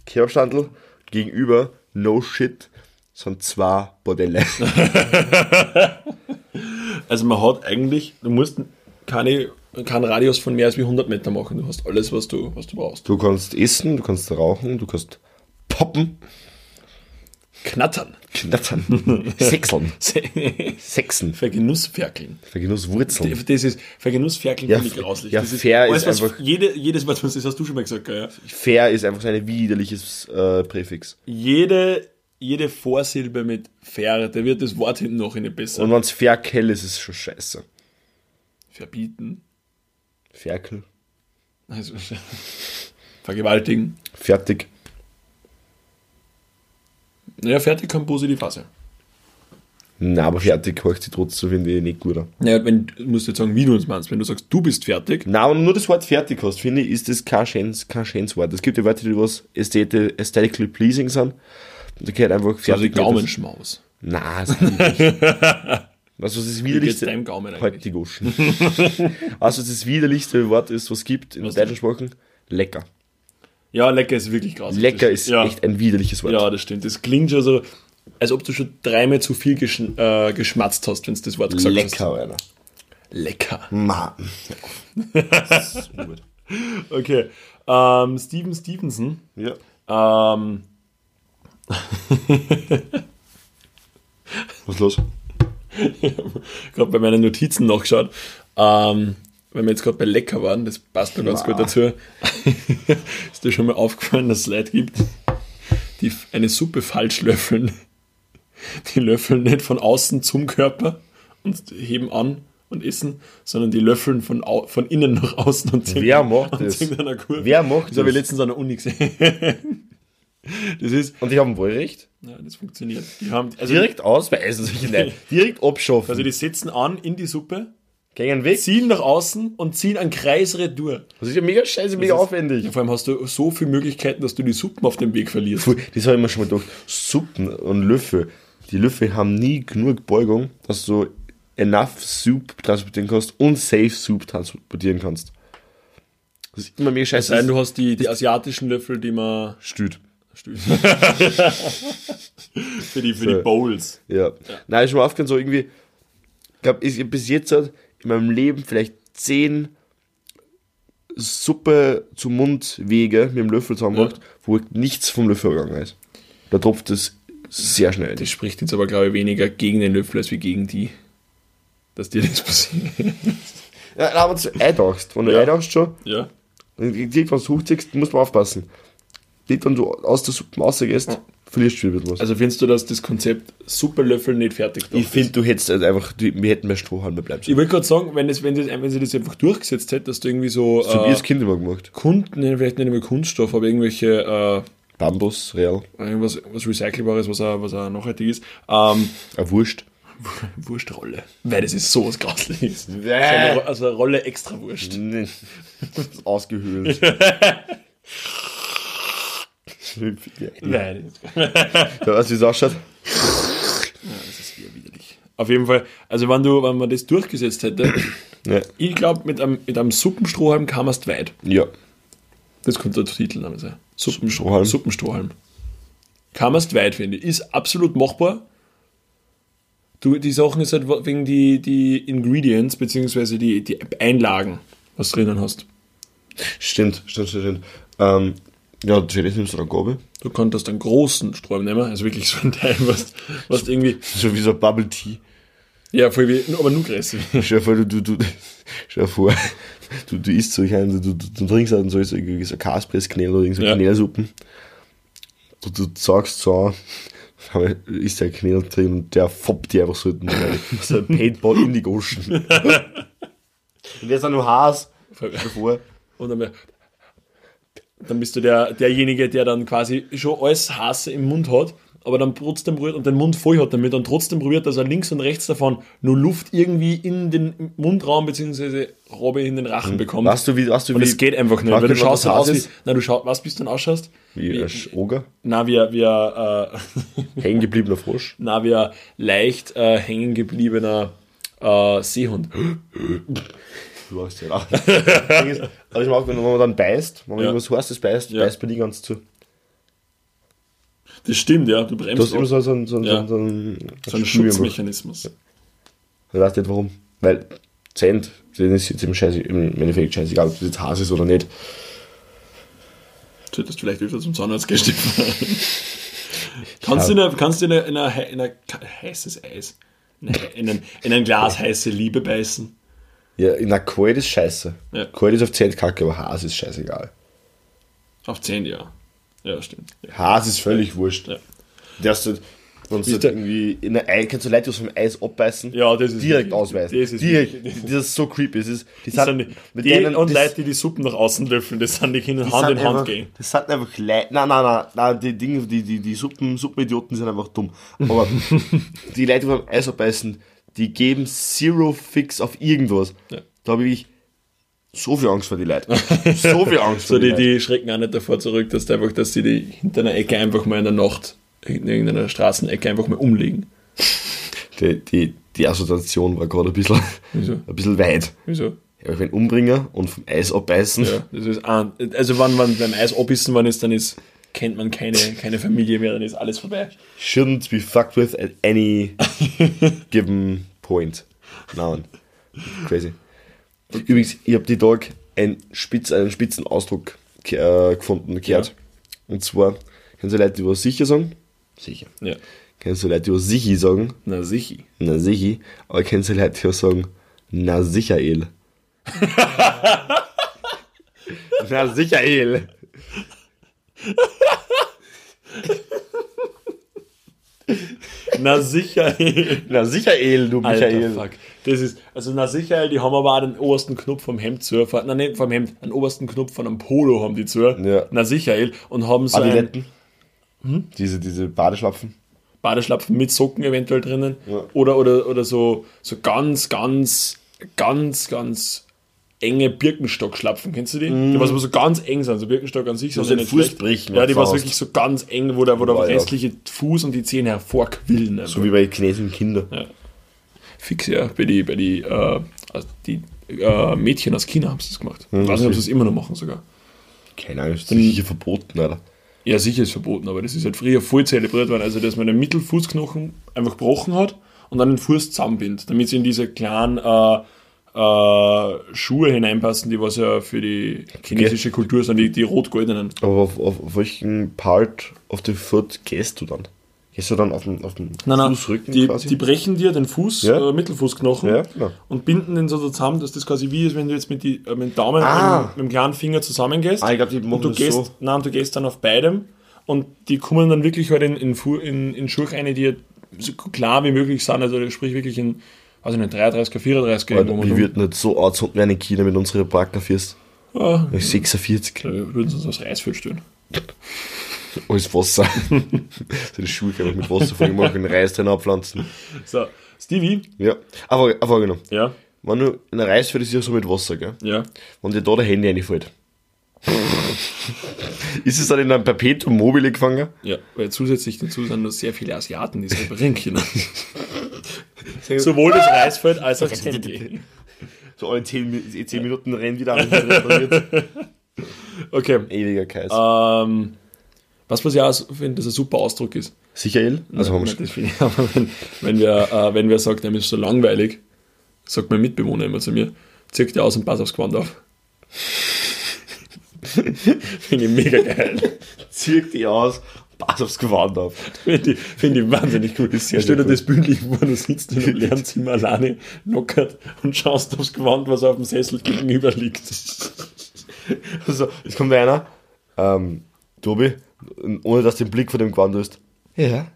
Kerbstandel, gegenüber, no shit, sind zwei Bordelle. Also man hat eigentlich, du musst keine, keinen Radius von mehr als wie 100 Meter machen. Du hast alles, was du, was du brauchst. Du kannst essen, du kannst rauchen, du kannst poppen, Knattern. knattern, sechseln, sechsen, Vergenussferkeln. Vergenusswurzeln. Das ist, Vergenussferkeln Ja, finde ich grauslich. ja, das fair alles, ist was- einfach- Jede, jedes Wort, das hast du schon mal gesagt, ja. Fair ist einfach so ein widerliches äh, Präfix. Jede, jede Vorsilbe mit fair, da wird das Wort hinten noch nicht besser. Und wenn es Ferkel ist, ist es schon scheiße. Verbieten. Ferkel. Also, vergewaltigen. Fertig. Naja, fertig kann positiv sein. Na, aber fertig hört sich trotzdem, finde ich, nicht gut an. Naja, wenn, du musst jetzt sagen, wie du es meinst. Wenn du sagst, du bist fertig, Na, du nur das Wort fertig hast, finde ich, ist das kein schönes, kein schönes Wort. Es gibt ja Wörter, die was ästheti- aesthetically pleasing sind. Da gehört einfach also fertig. Gaumenschmaus. Na, das nicht. Also, das widerlichste. Halt die Goschen. also, das widerlichste Wort ist, was es gibt in Was deutschen Sprachen. Lecker. Ja, lecker ist wirklich grausig. Lecker Das- ist ja. echt ein widerliches Wort. Ja, das stimmt. Das klingt schon so, als ob du schon dreimal zu viel geschn äh, geschmatzt hast, wenn du das Wort gesagt Lecker, Alter. hast. Lecker. Ma. Okay. Ähm, Steven Stevenson. ja. Ähm, Was ist los? Gerade bei meinen Notizen nachgeschaut. Ähm, wenn wir jetzt gerade bei Lecker waren, das passt mir ganz Na. gut dazu. ist dir schon mal aufgefallen, dass es Leute gibt, die eine Suppe falsch löffeln? Die löffeln nicht von außen zum Körper und heben an und essen, sondern die löffeln von, von innen nach außen und ziehen, Wer macht das? Wer macht Das habe ich das? letztens an der Uni gesehen. Das ist, Und die haben wohl recht. ja, das funktioniert. Die haben, also, Direkt ausweisen solche Leute. Direkt abschaffen. also die setzen an in die Suppe, Gehen weg. ziehen nach außen und ziehen einen Kreis retour. Das ist ja mega scheiße, mega ist- aufwendig. Ja, vor allem hast du so viele Möglichkeiten, dass du die Suppen auf dem Weg verlierst. Das habe ich mir schon mal gedacht. Suppen und Löffel. Die Löffel haben nie genug Beugung, dass du enough Soup transportieren kannst und safe Soup transportieren kannst. Das ist immer mega scheiße. Nein, du hast die, die asiatischen Löffel, die man stüt. für die, für So. die Bowls. Ja. Nein, ist schon mal aufgehört, so irgendwie, ich glaube, ich hab bis jetzt in meinem Leben vielleicht zehn Suppe zum Mundwege mit dem Löffel zusammengebracht, wo nichts vom Löffel gegangen ist. Da tropft es sehr schnell. Das spricht jetzt aber, glaube ich, weniger gegen den Löffel als wie gegen die. dass dir das passiert. Ja, aber du eintauchst, wenn du Ja. eintauchst schon, Ja. du hochziehst, musst du aufpassen. Direkt, wenn du aus der Suppe rausgehst, verlierst du wieder ein bisschen was. Also findest du, dass das Konzept Superlöffel nicht fertig ich finde, du hättest halt einfach, die, wir hätten mehr Strohhalme bleiben Ich wollte gerade sagen, wenn, das, wenn, das, wenn sie das einfach durchgesetzt hätte, dass du irgendwie so, wie äh, das Kind immer gemacht. Kunden, vielleicht nicht mehr Kunststoff, aber irgendwelche Bambus, real. äh, irgendwas was Recycelbares, was auch, was auch nachhaltig ist. Ähm, Eine Wurst. Wurstrolle. Weil das ist sowas Grausliches. Also eine Rolle extra Wurst. Nee. Ausgehöhlt. Nein, das Ja, weißt du, wie es ausschaut? das ist eher widerlich. Auf jeden Fall, also wenn du, wenn man das durchgesetzt hätte, Ja. ich glaube, mit einem, mit einem Suppenstrohhalm kam es weit. ja. Das könnte der Titelname sein. Suppenstrohhalm. Suppenstrohhalm. Kam es weit, finde ich. Ist absolut machbar. Du, die Sachen ist halt wegen die, die Ingredients, beziehungsweise die, die Einlagen, was du drinnen hast. Stimmt, stimmt, stimmt. stimmt. Ähm, ja, natürlich nimmst du eine Gabel. Du konntest einen großen Strom nehmen, also wirklich so ein Teil, was, was irgendwie, So wie so ein Bubble Tea. ja, voll wie, aber nur. Stell dir vor, du, du, du, stell dir vor, du, du isst so, ich meine, du, du, du trinkst halt so, so, so Kaspressknädel oder irgend so Ja. Knädelsuppen. Du, du sagst so, aber ist der Knädel drin und der foppt die einfach so, so ein Paintball in die Goschen. und der ist auch nur Haas. Stell dir vor. Und dann, dann bist du der, derjenige, der dann quasi schon alles Hasse im Mund hat, aber dann trotzdem probiert und den Mund voll hat damit und trotzdem probiert, dass er links und rechts davon nur Luft irgendwie in den Mundraum bzw. Robbe in den Rachen bekommt. Weißt du, wie, weißt du, und wie, es geht einfach nicht, weil du mich, was schaust dann aus wie, na, du schaust, was bist du dann ausschaust? wie ein Oger? Na, wie, wie, äh, Hängen gebliebener Frosch. na, wie ein leicht äh, hängen gebliebener äh, Seehund. Du hast ja auch. Ist, Also ich mag, wenn man dann beißt, wenn man Ja. irgendwas Heißes beißt, Ja. beißt bei dir ganz zu. Das stimmt, ja, du Du bremst hast immer so, so, so, Ja. so, so, ein, so einen. Schutzmechanismus. Ich weiß nicht warum. Weil Cent, denen ist jetzt im, Scheiß, im Endeffekt scheißegal, ob das jetzt Hase ist oder nicht. Solltest vielleicht öfter zum Zahnarzt Stefan. kannst, du in ein, kannst du in ein, in ein, in ein heißes Eis, in ein, in ein Glas heiße Liebe beißen? Ja, na, kalt ist scheiße. Ja. Kalt ist auf Cent kacke, aber Hase ist scheißegal. Auf 10, ja. Ja, stimmt. Ja. Hase ist völlig wurscht. Ja. Der ist halt, wenn du Ist halt der- irgendwie in der Ei, kannst du Leute aus dem Eis abbeißen, Ja, das ist direkt ausweisen. das ist direkt, wirklich- das ist so creepy. Das ist, die Das sind die, mit die denen- und das- Leute, die die Suppen nach außen löffeln, das sind die Kinder Hand in Hand einfach, gehen. Das sind einfach Leute. Nein, nein, nein, nein, die Dinge, die, die, die Suppen, Suppenidioten sind einfach dumm. Aber die Leute, die beim Eis abbeißen, die geben Zero Fix auf irgendwas. Ja. Da habe ich so viel Angst vor die Leute. So viel Angst So, vor die, die, die schrecken auch nicht davor zurück, dass einfach, dass sie die hinter einer Ecke einfach mal in der Nacht, in irgendeiner Straßenecke einfach mal umlegen. Die, die, die Assoziation war gerade ein bisschen, Wieso? ein bisschen weit. Wieso? Ja, ich bin Umbringer und vom Eis abbeißen. Ja, das ist ein, also wenn man beim Eis abbissen worden ist, dann ist, kennt man keine, keine Familie mehr, dann ist alles vorbei. Shouldn't be fucked with at any given point. Nein. Crazy. Übrigens, ich habe die Tag einen, Spitz, einen spitzen Ausdruck äh, gefunden, gehört. Ja. Und zwar, kennst du Leute, die was sicher sagen? Sicher. Ja. Kennst du Leute, die was sichi sagen? Na sicher. Na sichi. Aber kennst du Leute, die was sagen? Na sicher, Na sicher, Na sicher. Na sicher, du Alter, Michael. fuck. Das ist, also na sicher, die haben aber auch den obersten Knopf vom Hemd zu. Nein, nicht vom Hemd, den obersten Knopf von einem Polo haben die zu. Ja. Na sicher, und haben so ein Adiletten. Diese, diese Badeschlapfen. Badeschlapfen mit Socken eventuell drinnen. Ja. Oder, oder, oder so, so ganz, ganz, ganz, ganz enge Birkenstock-Schlapfen. Kennst du die? Die was aber so ganz eng sind. So Birkenstock an sich so ja den Fuß schlecht. brechen, Ja, die was wirklich so ganz eng, wo der, wo der Boah, ja. restliche Fuß und die Zehen hervorquillen. einfach. So wie bei chinesischen Kindern. Fix, ja. Bei die, bei die, äh, also die äh, Mädchen aus China haben sie das gemacht. Ich weiß nicht, ob sie es immer noch machen sogar. Keine Ahnung, ist das sicher verboten, Alter. Ja, sicher ist verboten, aber das ist halt früher voll zelebriert worden. Also, dass man den Mittelfußknochen einfach gebrochen hat und dann den Fuß zusammenbindet, damit sie in diese kleinen äh, äh, Schuhe hineinpassen, die was ja für die chinesische Kultur sind, die, die rot-goldenen. Aber auf, auf, auf welchen Part of the foot gehst du dann? Gehst du dann auf den, auf den Nein, nein, Fußrücken die, quasi? die brechen dir den Fuß, Ja. äh, Mittelfußknochen Ja, und binden den so zusammen, dass das quasi wie ist, wenn du jetzt mit, die, äh, mit dem Daumen Ah. und mit dem kleinen Finger zusammengehst. Ah, ich glaub, die machen und du gehst, so. Nein, du gehst dann auf beidem und die kommen dann wirklich halt in, in, in, in Schurch eine, die so klar wie möglich sind, also sprich wirklich in, also in 33er, 34er irgendwo mal wir rum. würden nicht so anzünden wie eine China mit unseren Partnerfirst. Ja, 46. wir würden uns aufs Reisfeld stellen. Alles Wasser. so die Schuhe einfach mit Wasser voll machen, Reis drin abpflanzen. So, Stevie, Ja. Aber, aber genau. ja, Wenn du in ein Reisfeld ist ja so mit Wasser, gell? ja, Wenn dir da der Handy reinfällt. ist es dann in einem Perpetuum mobile gefangen? ja, weil zusätzlich dazu sind noch sehr viele Asiaten, die reparieren können. Sowohl das Reisfeld als auch das Handy. So alle 10, Mi- 10 Minuten rennen wieder an. Okay, Ewiger Kreis. Ähm, was was ja, auch- finde das ein super Ausdruck ist. Sicher, El? Also haben wir Nein, finde ich, aber wenn, wenn wir, äh, wenn wir sagt, er ist so langweilig, sagt mein Mitbewohner immer zu mir, zirkt dir aus und pass aufs Gewand auf. finde ich mega geil. Zirk die aus, pass aufs Gewand auf. Finde ich, find ich wahnsinnig cool. sehr, Stell dir das bildlich vor, du sitzt in einem Lernzimmer alleine, knockert und schaust aufs Gewand, was auf dem Sessel gegenüber liegt. Also, es kommt einer, ähm, Tobi, ohne dass du den Blick von dem Gewand hast. Ja.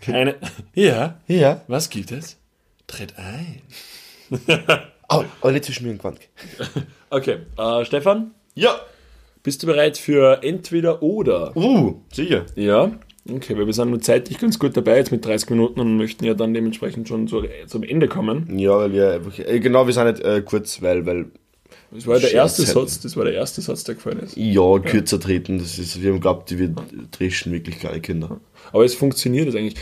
Keine, ja, Ja. was gibt es? Tritt ein. Oh, aber nicht zwischen mir und Gewand. Okay, äh, Stefan, Ja. Bist du bereit für entweder oder? Uh, sicher. Ja, okay, weil wir sind nur zeitlich ganz gut dabei, jetzt mit 30 Minuten und möchten ja dann dementsprechend schon zu, zum Ende kommen. Ja, weil wir einfach, äh, genau, wir sind nicht äh, kurz, weil, weil, Das war der Scherz erste hätten. Satz, das war der erste Satz, der gefallen ist. ja, kürzer treten, das ist, wir haben glaubt, wir dreschen wirklich kleine Kinder. Aber es funktioniert das eigentlich.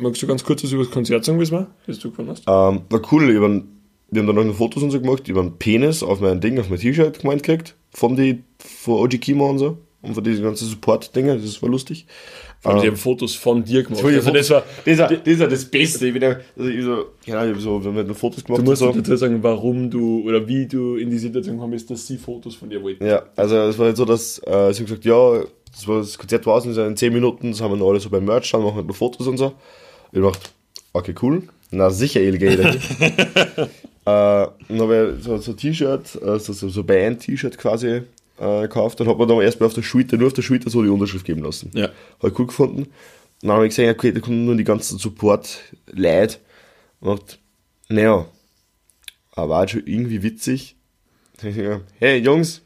Magst du ganz kurz was über das Konzert sagen, wie es war, das du gefunden hast? Ähm, war cool, über, wir haben dann noch noch Fotos und so gemacht, über einen Penis auf mein Ding, auf mein T-Shirt gemeint gekriegt, von die, von OG Kimo und so, und von diesen ganzen Support-Dinge, das war lustig. Vor allem, die haben Fotos von dir gemacht. Also Also das war, das war, das war das Beste. Ich bin ja, also ich so, ich hab so, wir haben noch Fotos gemacht du musst so. dazu sagen, warum du oder wie du in die Situation gekommen bist, dass sie Fotos von dir wollten. Ja, also es war halt so, dass äh, sie haben gesagt, ja, das, war, das Konzert war aus in 10 Minuten, das haben wir noch alle so beim Merch, dann machen wir noch Fotos und so. Ich dachte, okay, cool. Na sicher, El Geld. äh, dann habe ich so, so ein T-Shirt, äh, so, so, so Band-T-Shirt quasi äh, gekauft. Dann hat man dann erstmal auf der Schulter, nur auf der Schulter so die Unterschrift geben lassen. Ja. Habe ich cool gefunden. Und dann habe ich gesehen, okay, da kommen nur die ganzen Support-Leute. Und dachte, naja, aber war halt schon irgendwie witzig. Da hab Hey Jungs,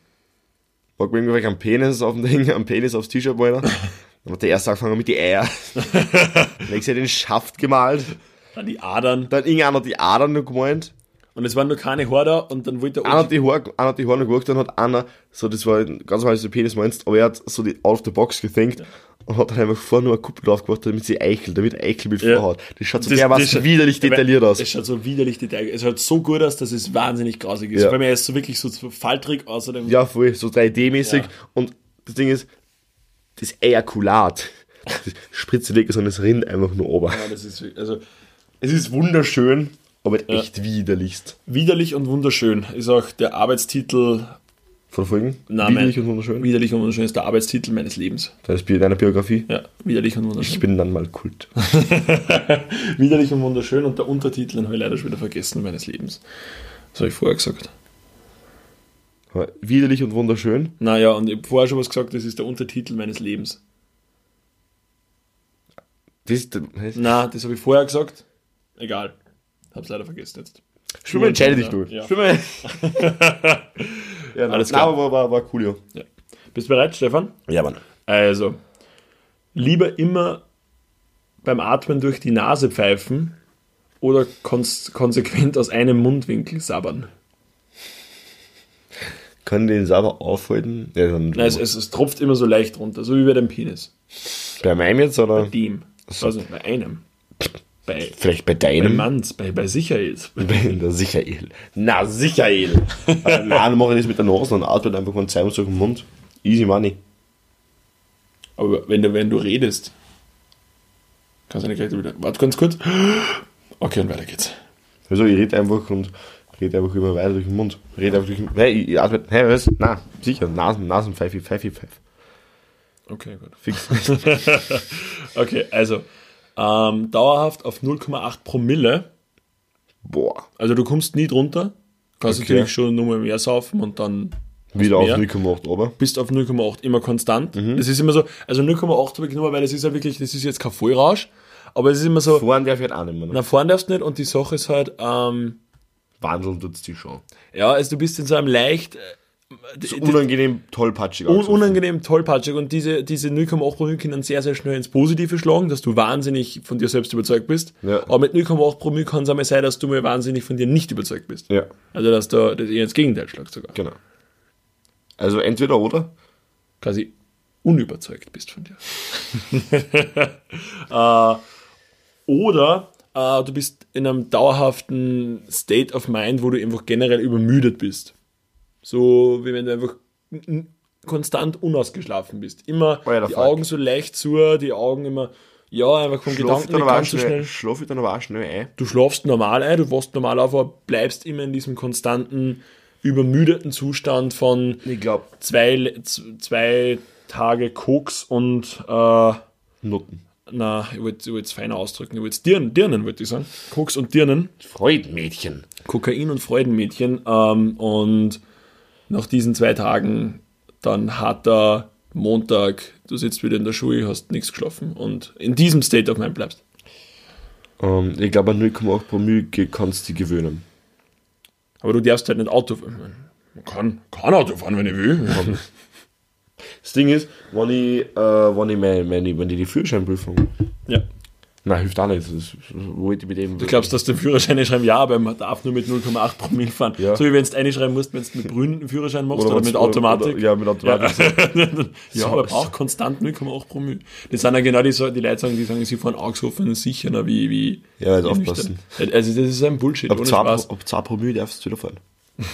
mag mir irgendwelche einen Penis auf dem Ding, einen Penis aufs T-Shirt malen. Dann hat der erste angefangen mit die Eier. Dann hab ich den Schaft gemalt. Dann die Adern. Dann irgendeiner hat die Adern noch gemeint. Und es waren nur keine Haare und dann wollte Einer der hat die Haare, einer hat die Haare noch geguckt, dann hat einer, so das war ganz normal, du Penis meinst, aber er hat so die out of the box gethinkt und hat dann einfach vorne nur eine Kuppel drauf gemacht, damit sie eichelt, damit Eichel mit Ja. vorhat. Das schaut so Das- dermaßen das widerlich detailliert aus. Es schaut so widerlich detailliert Es schaut so gut aus, dass es wahnsinnig grausig ist. Ja. Weil mir ist so wirklich so faltrig außerdem. Ja, voll, so 3D-mäßig. Ja. Und das Ding ist, das Ejakulat, das weg, sondern es rinnt einfach nur ober. Ja, das ist also Es ist wunderschön, aber echt widerlichst. widerlich und wunderschön ist auch der Arbeitstitel. Von Folgen? Nein, Widerlich und wunderschön. Widerlich und wunderschön ist der Arbeitstitel meines Lebens. Das ist deiner Biografie. Ja, widerlich und Ich wunderschön. bin dann mal Kult. widerlich und wunderschön und der Untertitel den habe ich leider schon wieder vergessen meines Lebens. Das habe ich vorher gesagt. Aber Widerlich und wunderschön. Naja, und ich habe vorher schon was gesagt, das ist der Untertitel meines Lebens. Das ist, der- Na, das habe ich vorher gesagt. Egal. Hab's leider vergessen jetzt. Mal, entscheide dich du. Ja. Mal. ja, Alles klar. aber war, war cool, ja. Ja. Bist du bereit, Stefan? Ja, Mann. Also, lieber immer beim Atmen durch die Nase pfeifen oder kons konsequent aus einem Mundwinkel sabbern. Kann den sauber aufhalten? Ja, dann Nein, es, es, es tropft immer so leicht runter, so wie bei deinem Penis. bei meinem jetzt, oder? Dem. Also bei einem. Bei, Vielleicht bei bei deinem? Manns, bei, bei Sicherheit. Na, Sicherel. Na, Sicherel. äh, nein, mache ich das mit der Nase und atme einfach mal zweimal so im Mund. Easy money. Aber wenn du, wenn du redest, kannst du nicht gleich wieder. Warte ganz kurz. Okay, und weiter geht's. Also ich rede einfach und rede einfach immer weiter durch den Mund. Rede einfach durch den Hey, ich, atme. Hey, was? Na, sicher. Nasen, Nasenpfeife, Pfeife, Pfeife. Okay, gut. Fix. Okay, also, ähm, dauerhaft auf 0,8 Promille. Boah. Also du kommst nie drunter. Kannst Okay. natürlich schon nochmal mehr saufen und dann Wieder auf mehr. 0,8, aber. bist auf 0,8 immer konstant. Mhm. Das ist immer so, also 0,8 habe ich genommen, weil das ist ja wirklich, das ist jetzt kein Vollrausch, aber es ist immer so, Fahren darf ich halt auch nicht mehr. Ne? na fahren darfst du nicht und die Sache ist halt, ähm, Wandeln tut's die schon. ja, also du bist in so einem leicht, äh, So unangenehm tollpatschig. un unangenehm tollpatschig und diese, diese 0,8 Promille können sehr, sehr schnell ins Positive schlagen, dass du wahnsinnig von dir selbst überzeugt bist. Ja. Aber mit 0,8 Promille kann es einmal sein, dass du mal wahnsinnig von dir nicht überzeugt bist. Ja, Also dass du das eher ins Gegenteil schlagt sogar. genau. Also entweder oder. quasi unüberzeugt bist von dir. äh, oder äh, du bist in einem dauerhaften State of Mind, wo du einfach generell übermüdet bist. So wie wenn du einfach konstant unausgeschlafen bist. Immer Oh ja, die Fuck. Augen so leicht zu, die Augen immer, ja, einfach vom Schlaf Gedanken nicht ganz so schnell, schlaf ich dann aber auch schnell ein. Du schlafst normal ein, du wachst normal auf, aber bleibst immer in diesem konstanten, übermüdeten Zustand von Ich glaube, zwei, zwei Tage Koks und äh, Nutten. na, ich wollte es feiner ausdrücken, ich wollte es Dirnen, Dirnen wollte ich sagen. Koks und Dirnen, Freudmädchen. Kokain und Freudenmädchen ähm, und nach diesen zwei Tagen dann harter Montag, du sitzt wieder in der Schule, hast nichts geschlafen und in diesem State of Mind bleibst. Ähm, ich glaube, an 0,8 Promille kannst du dich gewöhnen. Aber du darfst halt nicht Auto fahren. Man kann, kann Auto fahren, wenn ich will. Das Ding ist, wenn ich, äh, wenn ich, meine, meine, wenn ich die Führerscheinprüfung. ja. Nein, hilft auch nicht. Das ist, wollte ich mit dem. Du glaubst, dass der Führerschein schreiben, ja, aber man darf nur mit 0,8 Promille fahren. Ja. So wie wenn du einschreiben musst, wenn du mit grünen Führerschein machst oder, was- mit Automatik. Oder, ja, mit Automatik. ja, aber braucht konstant 0,8 Promille. Das sind ja genau die, die Leute, sagen, die sagen, sie fahren angesoffen sicherer wie, wie. Ja, halt aufpassen. nüchtern. Also, das ist ein Bullshit, Ab ohne 2, Spaß. ab 2 Promille darfst du wieder fahren.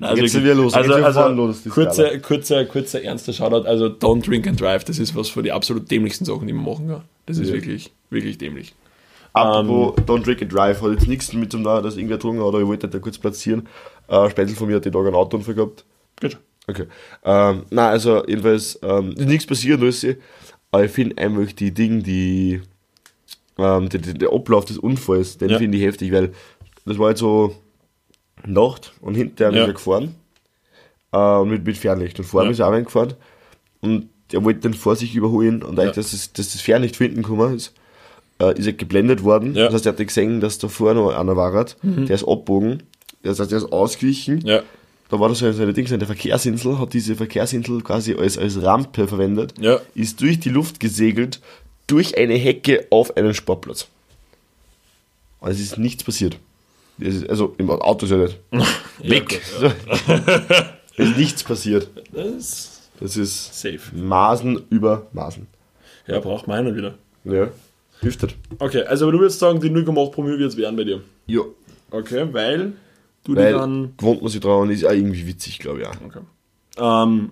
Also, geht's wieder los, also, wieder also los, die kurzer, kurzer, kurzer, ernster Shoutout. Also, don't drink and drive. Das ist was von den absolut dämlichsten Sachen, die man machen kann. Das ist Ja. wirklich, wirklich dämlich. Apropos Don't Drink and Drive, hat jetzt nichts mit zum Nahen, dass irgendwer getrunken hat, aber ich wollte da kurz platzieren. Äh, Spätzl von mir hat die Tag einen Autounfall gehabt. Gut. Okay. Ähm, nein, also jedenfalls ähm, ist nichts passiert, alles, aber ich finde einfach die Dinge, die ähm, der, der der Ablauf des Unfalls, den Ja. finde ich heftig, weil das war jetzt so Nacht und hinterher Ja. ist er gefahren äh, mit, mit Fernlicht und vor ihm Ja. ist auch einer gefahren und er wollte dann vor sich überholen und eigentlich, Ja. dass, das, dass das Fernlicht von hinten gekommen ist, äh, ist er geblendet worden. Ja. Mhm. Das heißt, er hat gesehen, dass da vorne noch einer war, der ist abgebogen, das heißt, der ist ausgewichen Ja. da war das so eine Ding, so eine Verkehrsinsel, hat diese Verkehrsinsel quasi als, als Rampe verwendet, Ja. ist durch die Luft gesegelt, durch eine Hecke auf einen Sportplatz. Also es ist nichts passiert. Also im Auto ist ja nicht. Weg! es ist nichts passiert. Das ist Das ist safe. Maßen über Maßen. Ja, braucht man einen wieder. Ja, hilft nicht. Okay, also du würdest sagen, die 0,8 Promille wird es werden bei dir. Ja, Okay, weil du weil die dann. gewohnt man sich dran, ist auch irgendwie witzig, glaube ich auch. Okay. Ähm,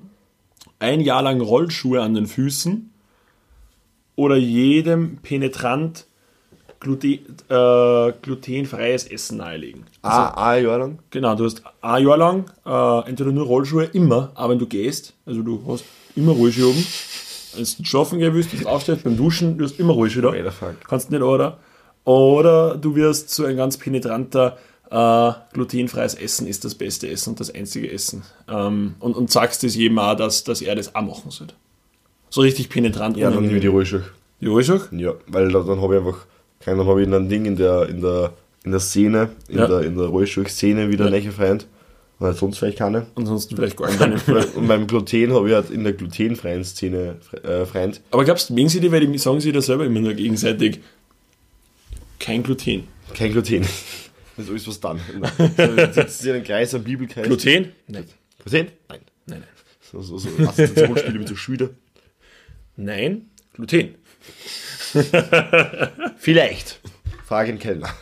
ein Jahr lang Rollschuhe an den Füßen oder jedem penetrant glute, äh, glutenfreies Essen nahelegen. Ah, ein Jahr lang? Genau, du hast ein Jahr lang äh, entweder nur Rollschuhe, immer, aber wenn du gehst, also du hast immer Rollschuhe oben. Wenn du schlafen gehen willst, du aufstehst beim Duschen, du hast immer Rollschuhe da. Kannst nicht, oder? Oder du wirst so ein ganz penetranter äh, glutenfreies Essen ist das beste Essen und das einzige Essen. Ähm, und, und sagst es jedem auch, dass, dass er das auch machen sollte. So richtig penetrant. Ja, dann nehme ich die Rollschuhe. Die Rollschuhe? Ja, weil da, dann habe ich einfach, kein, dann habe ich ein Ding in der, in der, in der Szene, in Ja. der, in der Rollstuhl-Szene wieder Ja. ja. Freund. Und sonst vielleicht keine. Ansonsten vielleicht gar keine. Und beim Gluten habe ich halt in der glutenfreien Szene äh, Freund. Aber glaubst du, mögen sie die, weil die sagen sie das selber immer nur gegenseitig? Kein Gluten. Kein Gluten. Das ist alles was dann. So, sitzen sie in einem Kreis am Bibelkreis. Gluten? Nein. Gluten? Nein. Nein, nein. So, so, so Assoziationsspiele mit so Schüler. Nein, Gluten. Vielleicht. Frage den Kellner.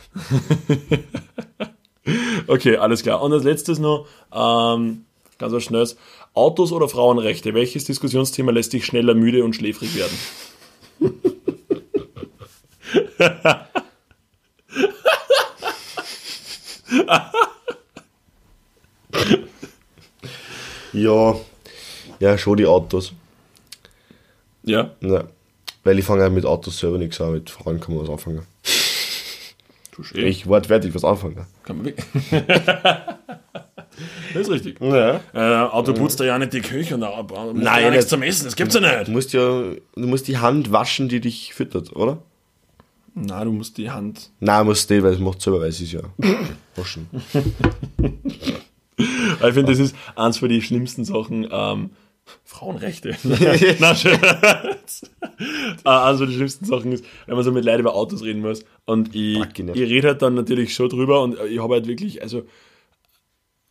Okay, alles klar. Und als letztes noch, ähm, ganz was Schnelles. Autos oder Frauenrechte? Welches Diskussionsthema lässt dich schneller müde und schläfrig werden? Ja, ja, schon die Autos. Ja, Ja. Weil ich fange ja mit Autos selber nichts an, mit Frauen kann man was anfangen. Du schön. Ich wortwörtlich was anfangen. Kann man weg. das ist richtig. Ja. Äh, Auto putzt da ja nicht die Küche und da Nein, ja nichts nicht. zum Essen, das gibt's ja Du nicht. musst ja, du musst die Hand waschen, die dich füttert, oder? Na, du musst die Hand. Nein, musst nicht, weil es macht selber, weil es ja waschen. Ich finde, das ist eins von den schlimmsten Sachen. Ähm, Frauenrechte. Äh, eins von den schlimmsten Sachen ist, wenn man so mit Leuten über Autos reden muss. Und ich, ich rede halt dann natürlich schon drüber und ich habe halt wirklich, also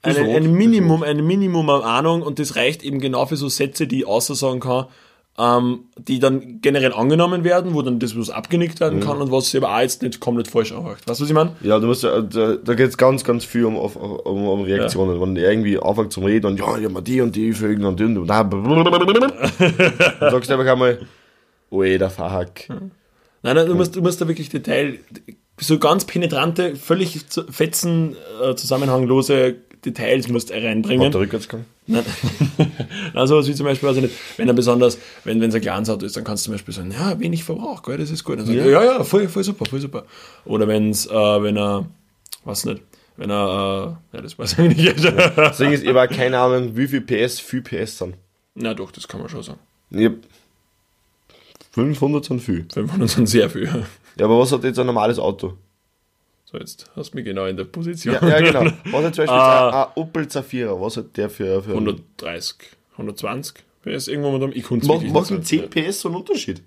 eine, ein Minimum, ein Minimum an Ahnung und das reicht eben genau für so Sätze, die ich außer sagen kann, ähm, die dann generell angenommen werden, wo dann das was abgenickt werden kann und was sich aber auch jetzt nicht komplett falsch anhört. Weißt du, was ich meine? Ja, du musst ja, da, da geht es ganz, ganz viel um, um, um Reaktionen. Wenn der irgendwie anfängt zum Reden und ja, ich hab mir die und die Vögel und die und da. Dann sagst du einfach einmal, ey, der Fahrhack. Nein, nein, du musst, du musst da wirklich Detail, so ganz penetrante, völlig fetzen, äh, zusammenhanglose Details musst du Hat reinbringen. der Rückwärtsgang? Nein, sowas wie zum Beispiel, weiß ich nicht, wenn er besonders, wenn es ein kleines Auto ist, dann kannst du zum Beispiel sagen, ja, wenig Verbrauch, gell, das ist gut. Dann sagt Ja. er, ja, ja, voll, voll super, voll super. Oder wenn's, äh, wenn er, was nicht, wenn er, äh, ja, das weiß ich nicht. Ding ist, ich habe keine Ahnung, wie viel PS, viel PS sind. Na doch, das kann man schon sagen. Hab 500 sind viel. 500 sind sehr viel. Ja, aber was hat jetzt ein normales Auto? So, jetzt hast du mich genau in der Position. Ja, ja genau. Was hat zum Beispiel Ah. ein Opel Zafira? Was hat der für. für 130, 120 PS irgendwo mit dem, ich Mach, machen 10 PS so einen Unterschied?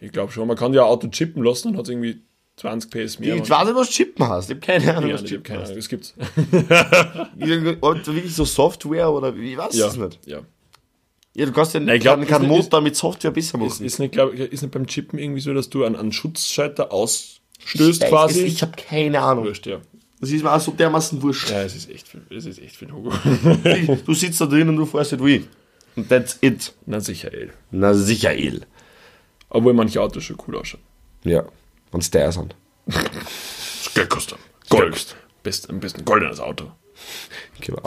Ich glaube schon, man kann ja ein Auto chippen lassen und hat irgendwie 20 PS mehr. Ich weiß nicht, was Chippen hast. Ich habe keine Ahnung, ja, was Chippen keine. Ahnung, das gibt's. Wirklich so Software oder wie, weiß Ja, es nicht. ja. Ja, du kannst ja Nein, ich glaub, keinen ist Motor mit Software besser Ist, machen. ist, nicht, glaub, ist nicht beim Chippen irgendwie so, dass du einen, einen Schutzschalter Ich ausstößt weiß quasi? es, Ich habe keine Ahnung. Wurscht, ja. Das ist mir auch so dermaßen wurscht. Ja, es ist echt für, es ist echt den Hugo. Du sitzt da drin und du fährst nicht wie. Und that's it. Na sicher, ey. Na sicher, El. Obwohl manche Autos schon cool ausschauen. Ja, es der sind. Das Geld kostet. Gold. Best, am besten goldenes Auto. Genau.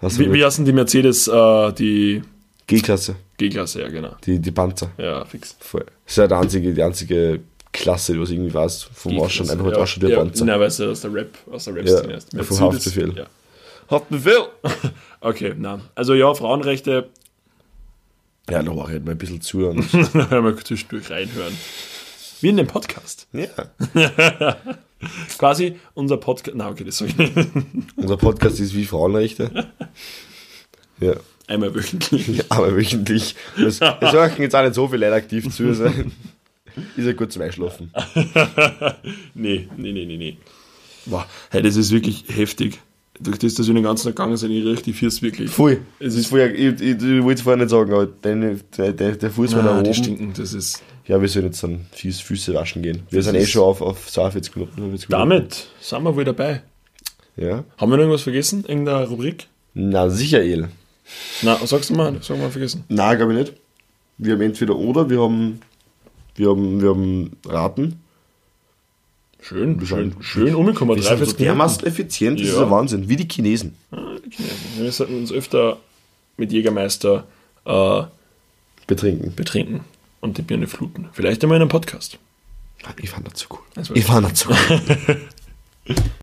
Also Wie, wie heißen die Mercedes, äh, die G-Klasse, G-Klasse, ja genau. die, die Panzer. Ja, fix. Voll. Das ist ja die einzige, die einzige Klasse, was irgendwie weiß, vom Ausschauen, einfach halt ja, wie ein ja, Panzer. Nein, weil es aus der Rap, aus der Ja, Rap-Szene ist. vom Haftbefehl. Ja. Haftbefehl! Okay, na. Also ja, Frauenrechte, Ja, da mache ich halt mal ein bisschen zu. Und wir zwischendurch reinhören. Wie in dem Podcast. ja. Quasi unser Podcast. Na, okay, das sag ich nicht. Unser Podcast ist wie Frauenrechte. Ja. Einmal wöchentlich. Aber wöchentlich. Es, es hören jetzt auch nicht so viele Leute aktiv zu sein. Ist ja gut zum Einschlafen. Nee, nee, nee, nee, nee. Boah, hey, das ist wirklich heftig. Durch das, dass wir den ganzen Tag gegangen sind, ich richtig fürs wirklich. Voll. Es ist- vorher, ich, ich, ich wollte es vorher nicht sagen, aber der, der, der, der Fuß war da oben. die stinken, das ist. Ja, wir sollen jetzt dann Füße, Füße waschen gehen. Wir Das sind eh schon auf, auf 42 Minuten. 45 Minuten. Damit sind wir wohl dabei. Ja. Haben wir noch irgendwas vergessen? Irgendeine Rubrik? Na, sicher, El. Na, sagst du mal, sag mal vergessen. Nein, glaube ich nicht. Wir haben entweder oder, wir haben, wir haben, wir haben Raten. Schön, Wir schön, sind- schön umgekommen. Wir sind so 43 Minuten. dermaßen effizient, das ist Ja. ein Wahnsinn. Wie die Chinesen. Ah, die Chinesen. Wir sollten uns öfter mit Jägermeister äh, Betrinken. betrinken und die Birne fluten. Vielleicht einmal in einem Podcast. Ich fand das so cool. Das Ich fand das so cool.